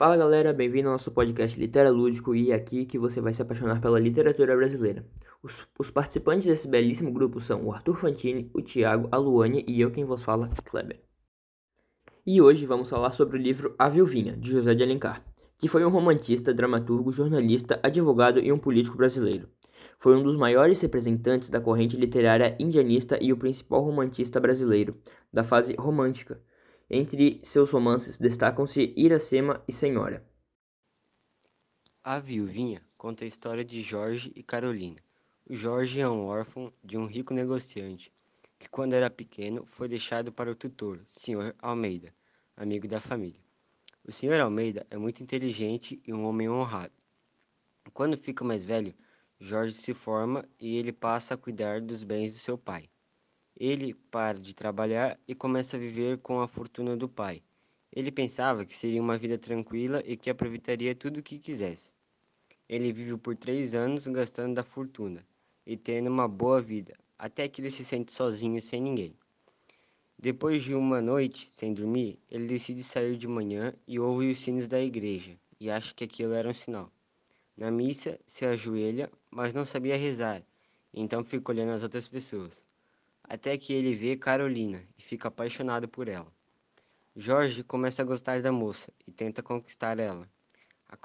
Fala galera, bem-vindo ao nosso podcast Litera Lúdico e é aqui que você vai se apaixonar pela literatura brasileira. Os, os, participantes desse belíssimo grupo são o Arthur Fantini, o Thiago, a Luane e eu quem vos fala, Kleber. E hoje vamos falar sobre o livro A Vilvinha, de José de Alencar, que foi um romantista, dramaturgo, jornalista, advogado e um político brasileiro. Foi um dos maiores representantes da corrente literária indianista e o principal romantista brasileiro, da fase romântica. Entre seus romances destacam-se Iracema e Senhora. A Viuvinha conta a história de Jorge e Carolina. O Jorge é um órfão de um rico negociante, que quando era pequeno foi deixado para o tutor, Sr. Almeida, amigo da família. O Sr. Almeida é muito inteligente e um homem honrado. Quando fica mais velho, Jorge se forma e ele passa a cuidar dos bens do seu pai. Ele para de trabalhar e começa a viver com a fortuna do pai. Ele pensava que seria uma vida tranquila e que aproveitaria tudo o que quisesse. Ele vive por três anos gastando da fortuna e tendo uma boa vida, até que ele se sente sozinho sem ninguém. Depois de uma noite sem dormir, ele decide sair de manhã e ouve os sinos da igreja e acha que aquilo era um sinal. Na missa, se ajoelha, mas não sabia rezar, então fica olhando as outras pessoas. Até que ele vê Carolina e fica apaixonado por ela. Jorge começa a gostar da moça e tenta conquistar ela. A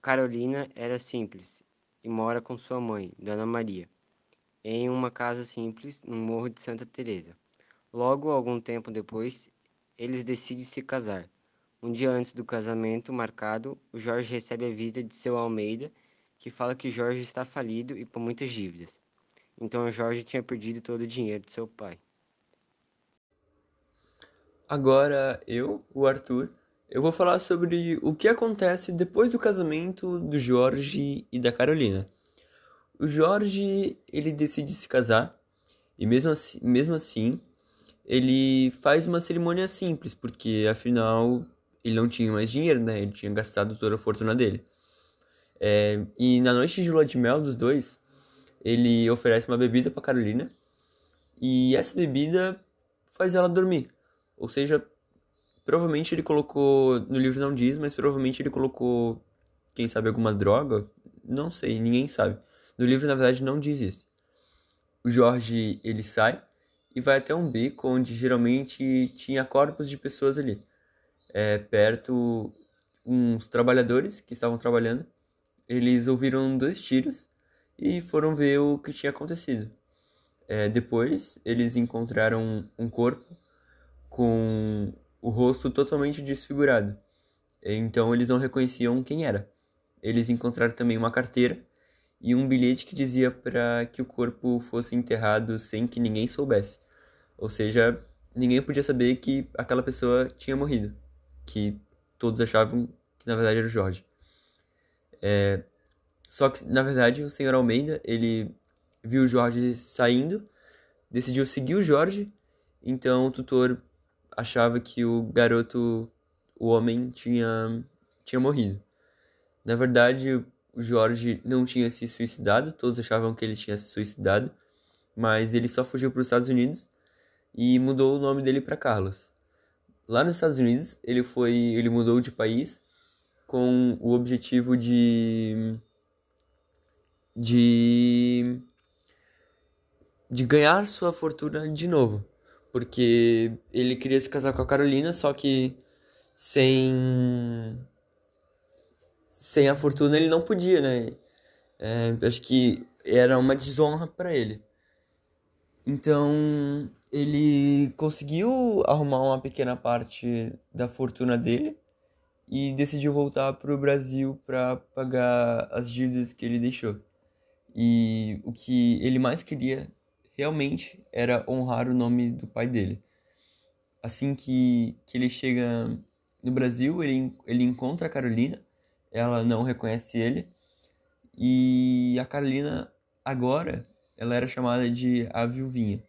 Carolina era simples e mora com sua mãe, Dona Maria, em uma casa simples no Morro de Santa Teresa. Logo, algum tempo depois, eles decidem se casar. Um dia antes do casamento marcado, o Jorge recebe a visita de seu Almeida, que fala que Jorge está falido e com muitas dívidas. Então o Jorge tinha perdido todo o dinheiro de seu pai. Agora eu, o Arthur, eu vou falar sobre o que acontece depois do casamento do Jorge e da Carolina. O Jorge, ele decide se casar e mesmo assim, mesmo assim ele faz uma cerimônia simples, porque afinal ele não tinha mais dinheiro, né? Ele tinha gastado toda a fortuna dele. É, e na noite de lua de mel dos dois, ele oferece uma bebida para Carolina e essa bebida faz ela dormir. Ou seja, provavelmente ele colocou, no livro não diz, mas provavelmente ele colocou, quem sabe, alguma droga. Não sei, ninguém sabe. No livro, na verdade, não diz isso. O Jorge, ele sai e vai até um beco onde geralmente tinha corpos de pessoas ali é, perto uns trabalhadores que estavam trabalhando. Eles ouviram dois tiros e foram ver o que tinha acontecido. É, depois, eles encontraram um corpo com o rosto totalmente desfigurado. Então, eles não reconheciam quem era. Eles encontraram também uma carteira e um bilhete que dizia para que o corpo fosse enterrado sem que ninguém soubesse. Ou seja, ninguém podia saber que aquela pessoa tinha morrido que todos achavam que na verdade era o Jorge. É, só que na verdade o senhor Almeida ele viu o Jorge saindo, decidiu seguir o Jorge, então o tutor achava que o garoto, o homem, tinha, tinha morrido. Na verdade, o Jorge não tinha se suicidado, todos achavam que ele tinha se suicidado, mas ele só fugiu para os Estados Unidos e mudou o nome dele para Carlos. Lá nos Estados Unidos, ele foi, ele mudou de país com o objetivo de de de ganhar sua fortuna de novo, porque ele queria se casar com a Carolina, só que sem sem a fortuna ele não podia, né? É, acho que era uma desonra para ele. Então ele conseguiu arrumar uma pequena parte da fortuna dele e decidiu voltar para o Brasil para pagar as dívidas que ele deixou. E o que ele mais queria realmente era honrar o nome do pai dele. Assim que, que ele chega no Brasil, ele, ele encontra a Carolina, ela não reconhece ele, e a Carolina agora ela era chamada de a viuvinha.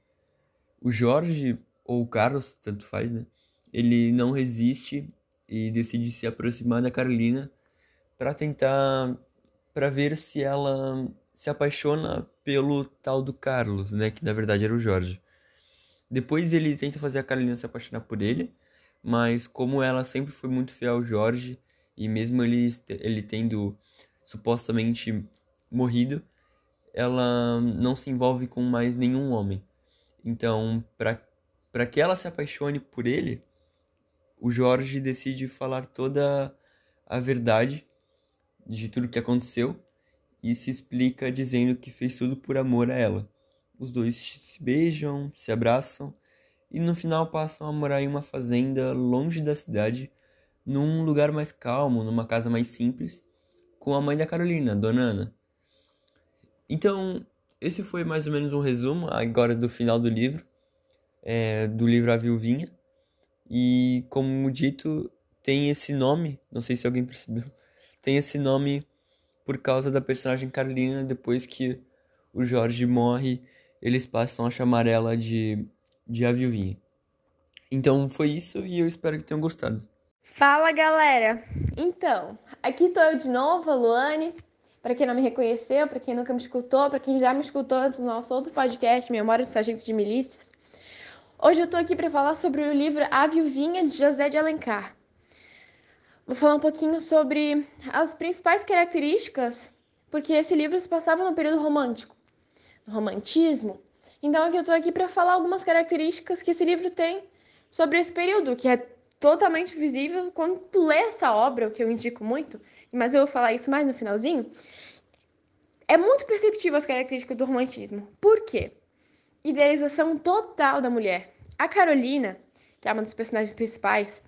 O Jorge, ou o Carlos, tanto faz, né? Ele não resiste e decide se aproximar da Carolina para tentar para ver se ela se apaixona pelo tal do Carlos, né, que na verdade era o Jorge. Depois ele tenta fazer a Carolina se apaixonar por ele, mas como ela sempre foi muito fiel ao Jorge, E mesmo ele, ele tendo supostamente morrido, ela não se envolve com mais nenhum homem. Então, para que ela se apaixone por ele, o Jorge decide falar toda a verdade de tudo que aconteceu e se explica dizendo que fez tudo por amor a ela. Os dois se beijam, se abraçam e no final passam a morar em uma fazenda longe da cidade, num lugar mais calmo, numa casa mais simples, com a mãe da Carolina, Dona Ana. Então, esse foi mais ou menos um resumo agora do final do livro, é, do livro A Viuvinha. E como dito, tem esse nome, não sei se alguém percebeu, tem esse nome por causa da personagem Carolina depois que o Jorge morre, eles passam a chamar ela de, de A Viuvinha. Então foi isso e eu espero que tenham gostado. Fala galera! Então, aqui tô eu de novo, a Luane. Para quem não me reconheceu, para quem nunca me escutou, para quem já me escutou antes do nosso outro podcast, Memória do Sargento de Milícias. Hoje eu tô aqui para falar sobre o livro A Viuvinha de José de Alencar. Vou falar um pouquinho sobre as principais características, porque esse livro se passava no período romântico, no romantismo. Então aqui eu tô aqui para falar algumas características que esse livro tem sobre esse período, que é totalmente visível quando tu lê essa obra, o que eu indico muito, mas eu vou falar isso mais no finalzinho. É muito perceptível as características do romantismo. Por quê? Idealização total da mulher. A Carolina, que é uma dos personagens principais,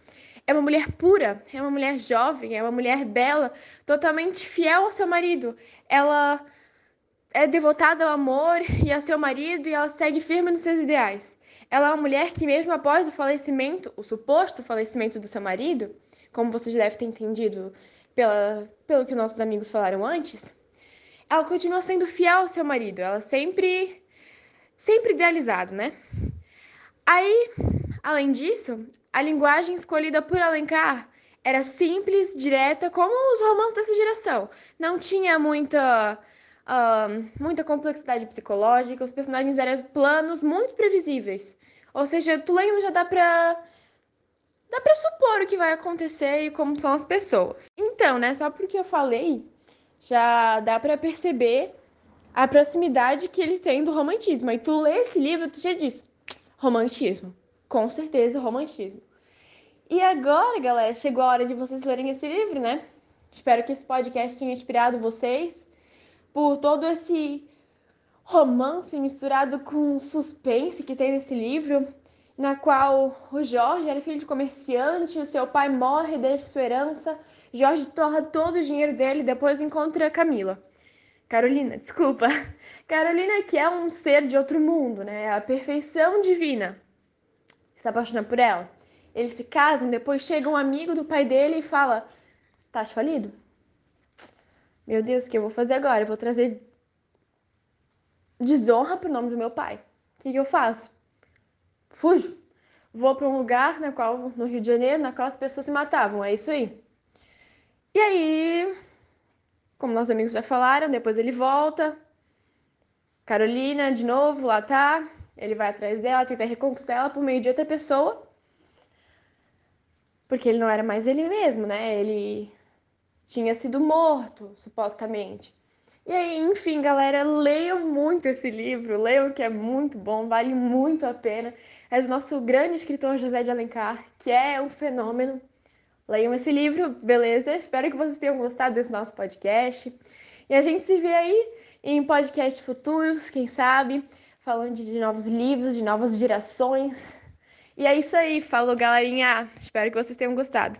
é uma mulher pura, é uma mulher jovem, é uma mulher bela, totalmente fiel ao seu marido. Ela é devotada ao amor e a seu marido e ela segue firme nos seus ideais. Ela é uma mulher que, mesmo após o falecimento, o suposto falecimento do seu marido, como vocês devem ter entendido pela, pelo que nossos amigos falaram antes, ela continua sendo fiel ao seu marido. Ela sempre, sempre idealizado, né? Aí, além disso, a linguagem escolhida por Alencar era simples, direta, como os romances dessa geração. Não tinha muita uh, muita complexidade psicológica, os personagens eram planos muito previsíveis. Ou seja, tu lendo já dá pra. dá pra supor o que vai acontecer e como são as pessoas. Então, né, só porque eu falei, já dá pra perceber a proximidade que eles têm do romantismo. Aí tu lê esse livro, tu já diz: romantismo. Com certeza, romantismo. E agora, galera, chegou a hora de vocês lerem esse livro, né? Espero que esse podcast tenha inspirado vocês por todo esse romance misturado com suspense que tem nesse livro, na qual o Jorge era filho de comerciante, o seu pai morre, deixa sua herança, Jorge torra todo o dinheiro dele e depois encontra Camila. Carolina, desculpa. Carolina que é um ser de outro mundo, né? A perfeição divina. Se apaixona por ela. Eles se casam, depois chega um amigo do pai dele e fala: Tá falido? Meu Deus, o que eu vou fazer agora? Eu vou trazer desonra pro nome do meu pai. O que, que eu faço? Fujo. Vou para um lugar na qual, no Rio de Janeiro, na qual as pessoas se matavam. É isso aí. E aí, como nossos amigos já falaram, depois ele volta. Carolina, de novo, lá tá. Ele vai atrás dela, tenta reconquistar ela por meio de outra pessoa. Porque ele não era mais ele mesmo, né? Ele tinha sido morto, supostamente. E aí, enfim, galera, leiam muito esse livro, leiam que é muito bom, vale muito a pena. É do nosso grande escritor José de Alencar, que é um fenômeno. Leiam esse livro, beleza? Espero que vocês tenham gostado desse nosso podcast. E a gente se vê aí em podcasts futuros, quem sabe, falando de novos livros, de novas gerações. E é isso aí, falou galerinha. Espero que vocês tenham gostado.